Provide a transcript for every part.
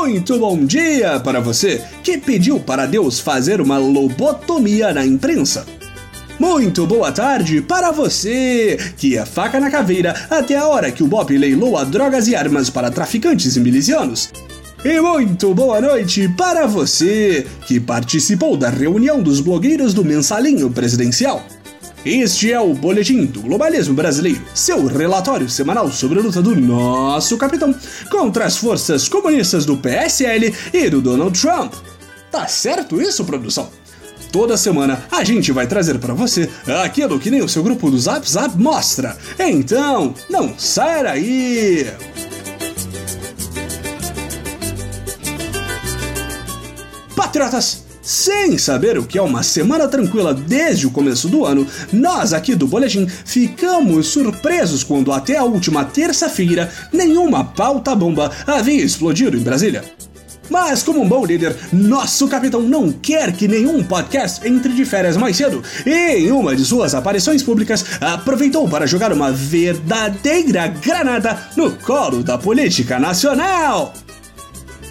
Muito bom dia para você que pediu para Deus fazer uma lobotomia na imprensa. Muito boa tarde para você que é faca na caveira até a hora que o Bob leiloa drogas e armas para traficantes e milicianos. E muito boa noite para você que participou da reunião dos blogueiros do Mensalinho Presidencial. Este é o Boletim do Globalismo Brasileiro, seu relatório semanal sobre a luta do nosso capitão contra as forças comunistas do PSL e do Donald Trump. Tá certo isso, produção? Toda semana a gente vai trazer para você aquilo que nem o seu grupo do Zap Zap mostra. Então, não sai daí! Patriotas, sem saber o que é uma semana tranquila desde o começo do ano, nós aqui do Boletim ficamos surpresos quando até a última terça-feira nenhuma pauta bomba havia explodido em Brasília. Mas, como um bom líder, nosso capitão não quer que nenhum podcast entre de férias mais cedo. E em uma de suas aparições públicas, aproveitou para jogar uma verdadeira granada no colo da política nacional.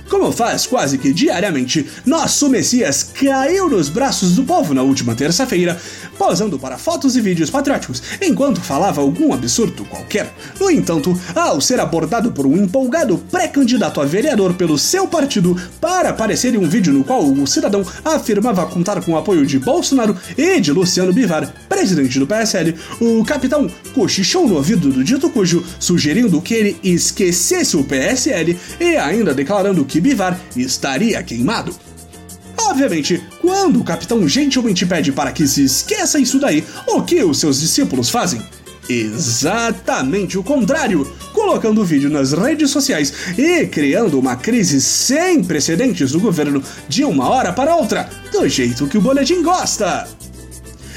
Como faz quase que diariamente, nosso Messias caiu nos braços do povo na última terça-feira, posando para fotos e vídeos patrióticos, enquanto falava algum absurdo qualquer. No entanto, ao ser abordado por um empolgado pré-candidato a vereador pelo seu partido para aparecer em um vídeo no qual o cidadão afirmava contar com o apoio de Bolsonaro e de Luciano Bivar, presidente do PSL, o capitão cochichou no ouvido do dito cujo, sugerindo que ele esquecesse o PSL e ainda declarando que Bivar estaria queimado. Obviamente, quando o capitão gentilmente pede para que se esqueça isso daí, o que os seus discípulos fazem? Exatamente o contrário, colocando o vídeo nas redes sociais e criando uma crise sem precedentes no governo de uma hora para outra, do jeito que o boletim gosta.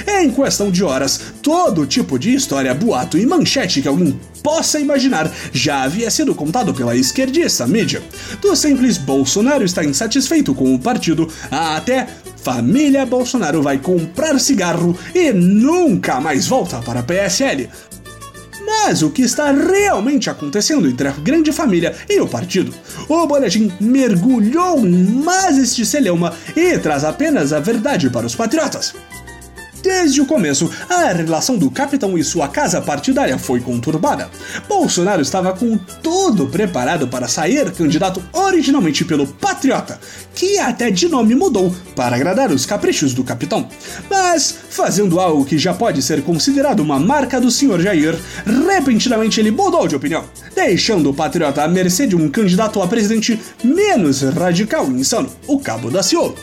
Em questão de horas, todo tipo de história, boato e manchete que alguém possa imaginar já havia sido contado pela esquerdista mídia. Do simples Bolsonaro está insatisfeito com o partido até família Bolsonaro vai comprar cigarro e nunca mais volta para a PSL. Mas o que está realmente acontecendo entre a grande família e o partido? O boletim mergulhou mais este celeuma e traz apenas a verdade para os patriotas. Desde o começo, a relação do capitão e sua casa partidária foi conturbada. Bolsonaro estava com tudo preparado para sair candidato originalmente pelo Patriota, que até de nome mudou para agradar os caprichos do capitão. Mas, fazendo algo que já pode ser considerado uma marca do senhor Jair, repentinamente ele mudou de opinião, deixando o Patriota à mercê de um candidato a presidente menos radical e insano, o Cabo da Ciolo.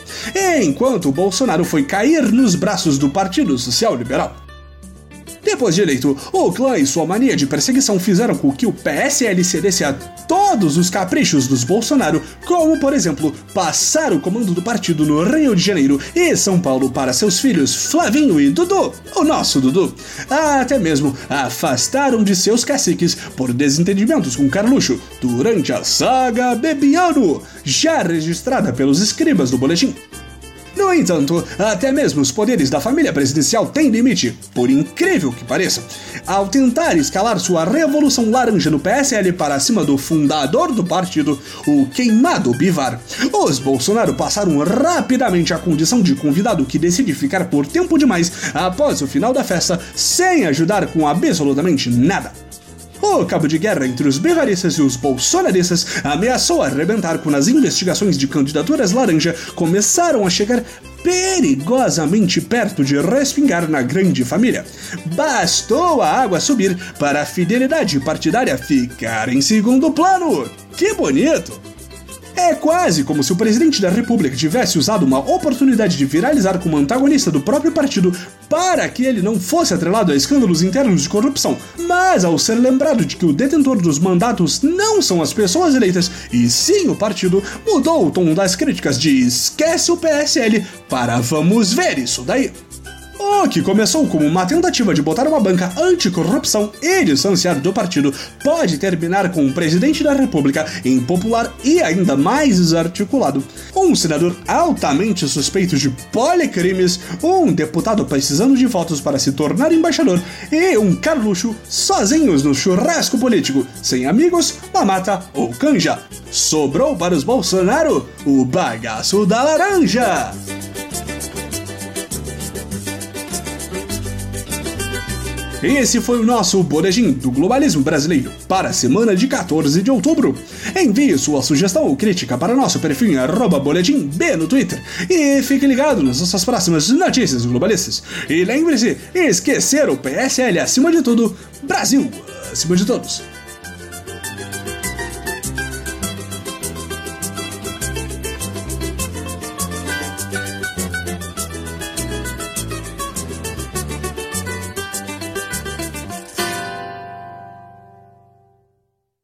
Enquanto Bolsonaro foi cair nos braços do Partido Partido Social Liberal. Depois de eleito, o clã e sua mania de perseguição fizeram com que o PSL cedesse a todos os caprichos dos Bolsonaro, como, por exemplo, passar o comando do partido no Rio de Janeiro e São Paulo para seus filhos Flavinho e Dudu, o nosso Dudu. Até mesmo afastaram de seus caciques por desentendimentos com Carluxo durante a saga Bebiano, já registrada pelos escribas do boletim. No entanto, até mesmo os poderes da família presidencial têm limite, por incrível que pareça. Ao tentar escalar sua revolução laranja no PSL para cima do fundador do partido, o queimado Bivar, os Bolsonaro passaram rapidamente à condição de convidado que decide ficar por tempo demais após o final da festa sem ajudar com absolutamente nada. O cabo de guerra entre os bevaristas e os bolsonaristas ameaçou arrebentar quando as investigações de candidaturas laranja começaram a chegar perigosamente perto de respingar na grande família. Bastou a água subir para a fidelidade partidária ficar em segundo plano. Que bonito! É quase como se o presidente da República tivesse usado uma oportunidade de viralizar como antagonista do próprio partido para que ele não fosse atrelado a escândalos internos de corrupção, mas ao ser lembrado de que o detentor dos mandatos não são as pessoas eleitas e sim o partido, mudou o tom das críticas de esquece o PSL para vamos ver isso daí. O que começou como uma tentativa de botar uma banca anticorrupção e distanciar do partido pode terminar com um presidente da república impopular e ainda mais desarticulado, um senador altamente suspeito de policrimes, um deputado precisando de votos para se tornar embaixador e um Carluxo sozinhos no churrasco político, sem amigos, mamata ou canja. Sobrou para os Bolsonaro o bagaço da laranja! Esse foi o nosso boletim do globalismo brasileiro para a semana de 14 de outubro. Envie sua sugestão ou crítica para nosso perfil boletim B no Twitter e fique ligado nas nossas próximas notícias globalistas. E lembre-se, esquecer o PSL acima de tudo, Brasil acima de todos.